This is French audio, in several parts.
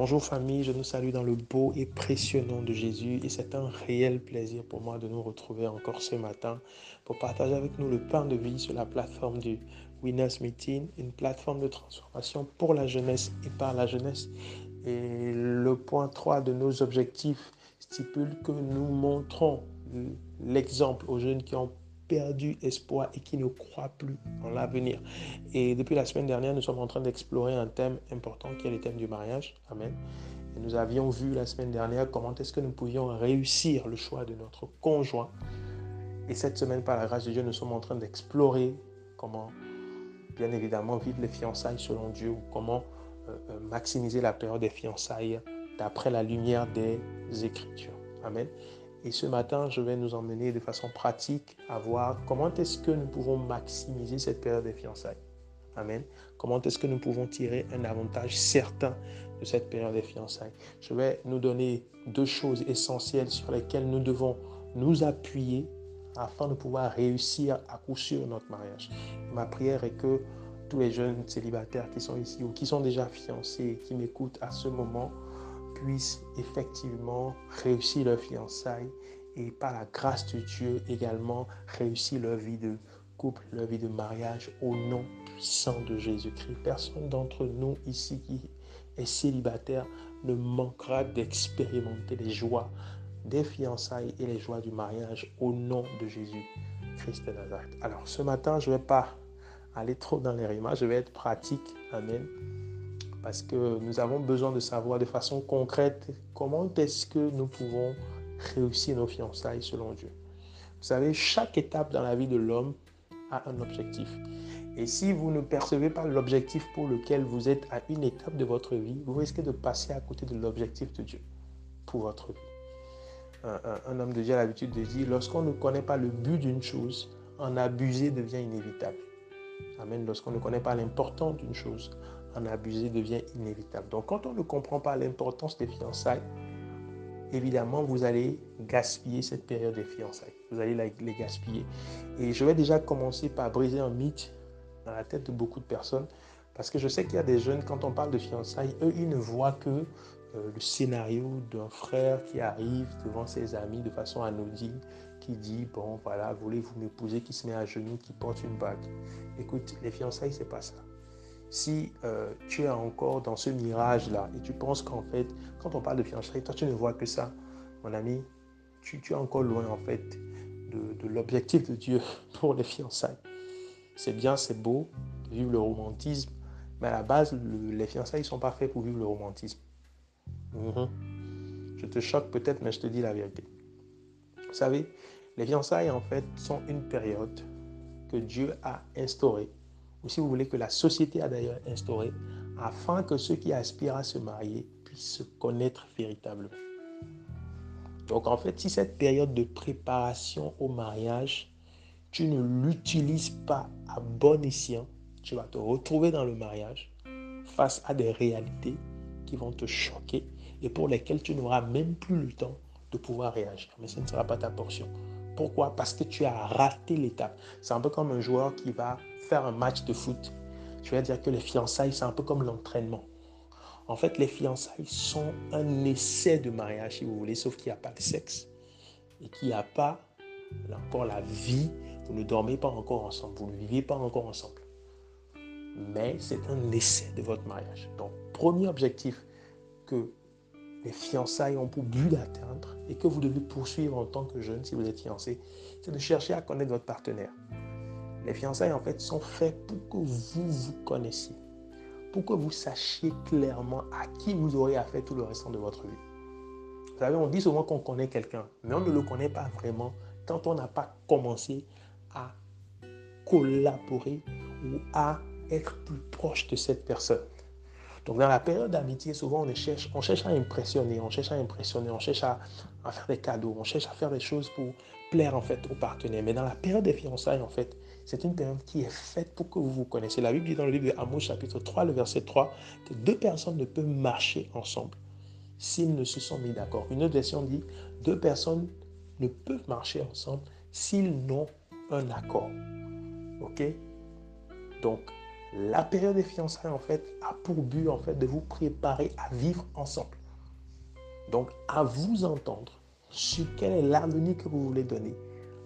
Bonjour famille, je nous salue dans le beau et précieux nom de Jésus et c'est un réel plaisir pour moi de nous retrouver encore ce matin pour partager avec nous le pain de vie sur la plateforme du Winners Meeting, une plateforme de transformation pour la jeunesse et par la jeunesse. Et le point 3 de nos objectifs stipule que nous montrons l'exemple aux jeunes qui ont perdu espoir et qui ne croient plus en l'avenir. Et depuis la semaine dernière, nous sommes en train d'explorer un thème important qui est le thème du mariage. Amen. Et nous avions vu la semaine dernière comment est-ce que nous pouvions réussir le choix de notre conjoint. Et cette semaine, par la grâce de Dieu, nous sommes en train d'explorer comment, bien évidemment, vivre les fiançailles selon Dieu ou comment euh, euh, maximiser la période des fiançailles d'après la lumière des Écritures. Amen. Et ce matin, je vais nous emmener de façon pratique à voir comment est-ce que nous pouvons maximiser cette période de fiançailles. Amen. Comment est-ce que nous pouvons tirer un avantage certain de cette période de fiançailles. Je vais nous donner deux choses essentielles sur lesquelles nous devons nous appuyer afin de pouvoir réussir à coup sûr notre mariage. Ma prière est que tous les jeunes célibataires qui sont ici ou qui sont déjà fiancés, qui m'écoutent à ce moment, puissent effectivement réussir leur fiançailles et par la grâce de Dieu également réussir leur vie de couple, leur vie de mariage au nom puissant de Jésus-Christ. Personne d'entre nous ici qui est célibataire ne manquera d'expérimenter les joies des fiançailles et les joies du mariage au nom de Jésus Christ de Nazareth. Alors ce matin, je ne vais pas aller trop dans les rimages, je vais être pratique. Amen parce que nous avons besoin de savoir de façon concrète comment est-ce que nous pouvons réussir nos fiançailles selon Dieu. Vous savez, chaque étape dans la vie de l'homme a un objectif. Et si vous ne percevez pas l'objectif pour lequel vous êtes à une étape de votre vie, vous risquez de passer à côté de l'objectif de Dieu pour votre vie. Un, homme de Dieu a l'habitude de dire, lorsqu'on ne connaît pas le but d'une chose, en abuser devient inévitable. Amen. Lorsqu'on ne connaît pas l'importance d'une chose, en abuser devient inévitable. Donc quand on ne comprend pas l'importance des fiançailles, évidemment, vous allez gaspiller cette période des fiançailles. Vous allez les gaspiller. Et je vais déjà commencer par briser un mythe dans la tête de beaucoup de personnes. Parce que je sais qu'il y a des jeunes, quand on parle de fiançailles, eux, ils ne voient que euh, le scénario d'un frère qui arrive devant ses amis de façon anodine, qui dit, bon, voilà, voulez-vous m'épouser, qui se met à genoux, qui porte une bague. Écoute, les fiançailles, c'est pas ça si euh, tu es encore dans ce mirage-là et tu penses qu'en fait, quand on parle de fiançailles, toi, tu ne vois que ça, mon ami, tu, es encore loin en fait de, l'objectif de Dieu pour les fiançailles. C'est bien, c'est beau de vivre le romantisme, mais à la base, les fiançailles ne sont pas faits pour vivre le romantisme. Mhm. Je te choque peut-être, mais je te dis la vérité. Vous savez, les fiançailles, en fait, sont une période que Dieu a instaurée ou si vous voulez que la société a d'ailleurs instauré, afin que ceux qui aspirent à se marier puissent se connaître véritablement. Donc en fait, si cette période de préparation au mariage, tu ne l'utilises pas à bon escient, tu vas te retrouver dans le mariage face à des réalités qui vont te choquer et pour lesquelles tu n'auras même plus le temps de pouvoir réagir. Mais ce ne sera pas ta portion. Pourquoi? Parce que tu as raté l'étape. C'est un peu comme un joueur qui va faire un match de foot. Je vais dire que les fiançailles, c'est un peu comme l'entraînement. En fait, les fiançailles sont un essai de mariage, si vous voulez, sauf qu'il n'y a pas de sexe. Et qu'il n'y a pas encore la vie. Vous ne dormez pas encore ensemble, vous ne vivez pas encore ensemble. Mais c'est un essai de votre mariage. Donc, premier objectif que les fiançailles ont pour but d'atteindre et que vous devez poursuivre en tant que jeune si vous êtes fiancé, c'est de chercher à connaître votre partenaire. Les fiançailles, en fait, sont faites pour que vous vous connaissiez, pour que vous sachiez clairement à qui vous aurez affaire tout le restant de votre vie. Vous savez, on dit souvent qu'on connaît quelqu'un, mais on ne le connaît pas vraiment quand on n'a pas commencé à collaborer ou à être plus proche de cette personne. Donc dans la période d'amitié, souvent on cherche, on cherche à impressionner, on cherche à impressionner, on cherche à, faire des cadeaux, on cherche à faire des choses pour plaire en fait au partenaire. Mais dans la période des fiançailles, en fait, c'est une période qui est faite pour que vous vous connaissiez. La Bible dit dans le livre de Amos chapitre 3, le verset 3, que deux personnes ne peuvent marcher ensemble s'ils ne se sont mis d'accord. Une autre version dit, deux personnes ne peuvent marcher ensemble s'ils n'ont un accord. OK? Donc, la période des fiançailles, en fait, a pour but, en fait, de vous préparer à vivre ensemble. Donc, à vous entendre sur quel est l'avenir que vous voulez donner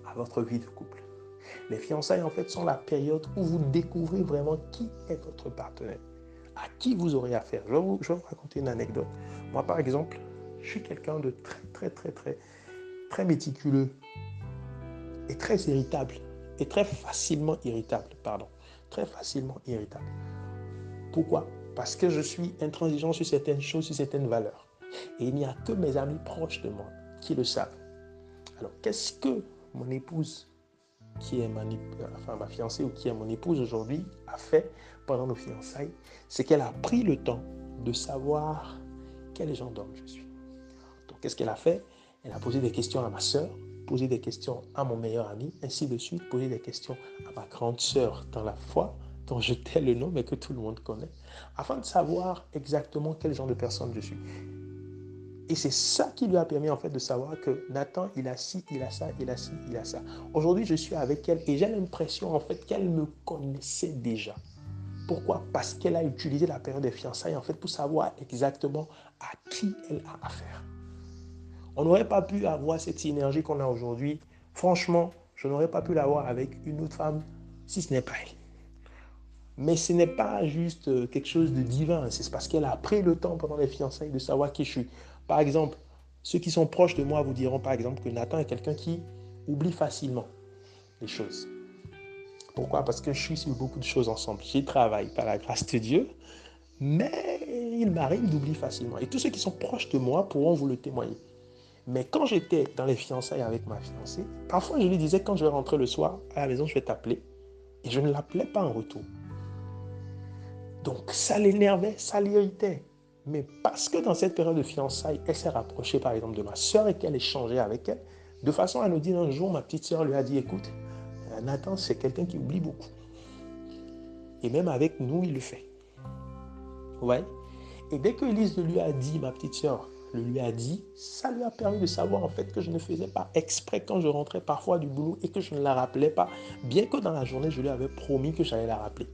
à votre vie de couple. Les fiançailles, en fait, sont la période où vous découvrez vraiment qui est votre partenaire, à qui vous aurez affaire. Je vais vous, je vais vous raconter une anecdote. Moi, par exemple, je suis quelqu'un de très, très, très, très, très méticuleux et très irritable et très facilement irritable, pardon, très facilement irritable. Pourquoi? Parce que je suis intransigeant sur certaines choses, sur certaines valeurs. Et il n'y a que mes amis proches de moi qui le savent. Alors, qu'est-ce que mon épouse, qui est ma, enfin, ma fiancée ou qui est mon épouse aujourd'hui, a fait pendant nos fiançailles? C'est qu'elle a pris le temps de savoir quel genre d'homme je suis. Donc, qu'est-ce qu'elle a fait? Elle a posé des questions à ma soeur, posé des questions à mon meilleur ami, ainsi de suite, posé des questions à ma grande sœur dans la foi, dont je tais le nom, mais que tout le monde connaît, afin de savoir exactement quel genre de personne je suis. Et c'est ça qui lui a permis en fait de savoir que Nathan, il a ci, il a ça, il a ci, il a ça. Aujourd'hui, je suis avec elle et j'ai l'impression en fait qu'elle me connaissait déjà. Pourquoi? Parce qu'elle a utilisé la période des fiançailles en fait pour savoir exactement à qui elle a affaire. On n'aurait pas pu avoir cette synergie qu'on a aujourd'hui. Franchement, je n'aurais pas pu l'avoir avec une autre femme si ce n'est pas elle. Mais ce n'est pas juste euh, quelque chose de divin, c'est parce qu'elle a pris le temps pendant les fiançailles de savoir qui je suis. Par exemple, ceux qui sont proches de moi vous diront par exemple que Nathan est quelqu'un qui oublie facilement les choses. Pourquoi? Parce que je suis sur beaucoup de choses ensemble. J'y travaille par la grâce de Dieu, mais il m'arrive d'oublier facilement. Et tous ceux qui sont proches de moi pourront vous le témoigner. Mais quand j'étais dans les fiançailles avec ma fiancée, parfois je lui disais quand je vais rentrer le soir à la maison, je vais t'appeler. Et je ne l'appelais pas en retour. Donc ça l'énervait, ça l'irritait. Mais parce que dans cette période de fiançailles, elle s'est rapprochée par exemple de ma soeur et qu'elle échangeait avec elle, de façon à nous dire un jour, ma petite soeur lui a dit, écoute, euh, Nathan, c'est quelqu'un qui oublie beaucoup. Et même avec nous, il le fait. Vous voyez? Et dès que Elise lui a dit, ma petite soeur, le lui a dit, ça lui a permis de savoir en fait que je ne faisais pas exprès quand je rentrais parfois du boulot et que je ne la rappelais pas, bien que dans la journée, je lui avais promis que j'allais la rappeler.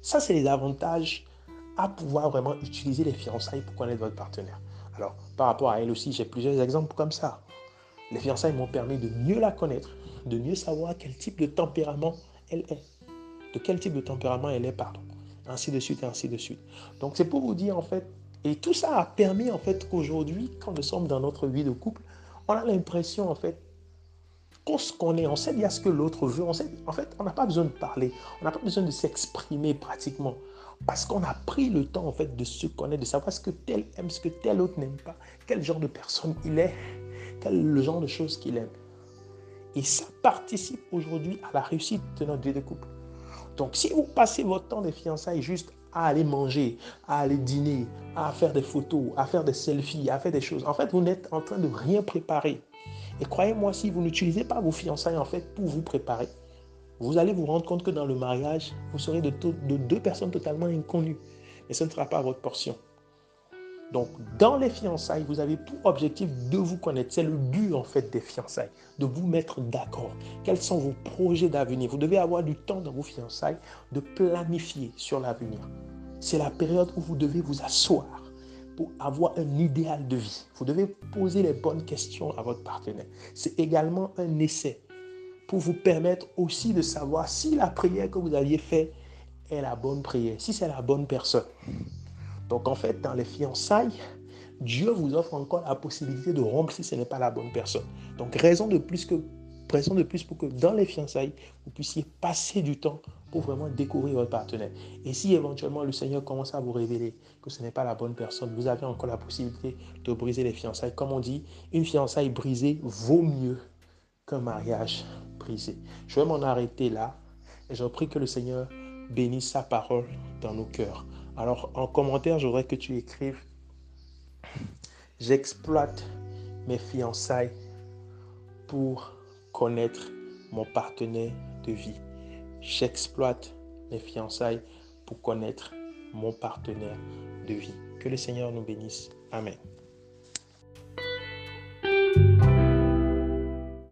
Ça, c'est les avantages à pouvoir vraiment utiliser les fiançailles pour connaître votre partenaire. Alors, par rapport à elle aussi, j'ai plusieurs exemples comme ça. Les fiançailles m'ont permis de mieux la connaître, de mieux savoir quel type de tempérament elle est. De quel type de tempérament elle est, pardon. Ainsi de suite et ainsi de suite. Donc, c'est pour vous dire, en fait, et tout ça a permis, en fait, qu'aujourd'hui, quand nous sommes dans notre vie de couple, on a l'impression, en fait, qu'on se connaît, on sait dire ce que l'autre veut. On sait, en fait, on n'a pas besoin de parler, on n'a pas besoin de s'exprimer pratiquement. Parce qu'on a pris le temps, en fait, de se connaître, de savoir ce que tel aime, ce que tel autre n'aime pas, quel genre de personne il est, quel genre de choses qu'il aime. Et ça participe aujourd'hui à la réussite de notre vie de couple. Donc, si vous passez votre temps des fiançailles juste à aller manger, à aller dîner, à faire des photos, à faire des selfies, à faire des choses, en fait, vous n'êtes en train de rien préparer. Et croyez-moi, si vous n'utilisez pas vos fiançailles, en fait, pour vous préparer, vous allez vous rendre compte que dans le mariage, vous serez de, deux personnes totalement inconnues. Mais ce ne sera pas votre portion. Donc, dans les fiançailles, vous avez pour objectif de vous connaître. C'est le but, en fait, des fiançailles, de vous mettre d'accord. Quels sont vos projets d'avenir? Vous devez avoir du temps dans vos fiançailles de planifier sur l'avenir. C'est la période où vous devez vous asseoir pour avoir un idéal de vie. Vous devez poser les bonnes questions à votre partenaire. C'est également un essai pour vous permettre aussi de savoir si la prière que vous aviez faite est la bonne prière, si c'est la bonne personne. Donc en fait, dans les fiançailles, Dieu vous offre encore la possibilité de rompre si ce n'est pas la bonne personne. Donc raison de plus que raison de plus pour que dans les fiançailles, vous puissiez passer du temps pour vraiment découvrir votre partenaire. Et si éventuellement le Seigneur commence à vous révéler que ce n'est pas la bonne personne, vous avez encore la possibilité de briser les fiançailles. Comme on dit, une fiançaille brisée vaut mieux qu'un mariage brisé. Je vais m'en arrêter là et je prie que le Seigneur bénisse sa parole dans nos cœurs. Alors en commentaire, j'aurais que tu écrives J'exploite mes fiançailles pour connaître mon partenaire de vie. J'exploite mes fiançailles pour connaître mon partenaire de vie. Que le Seigneur nous bénisse. Amen.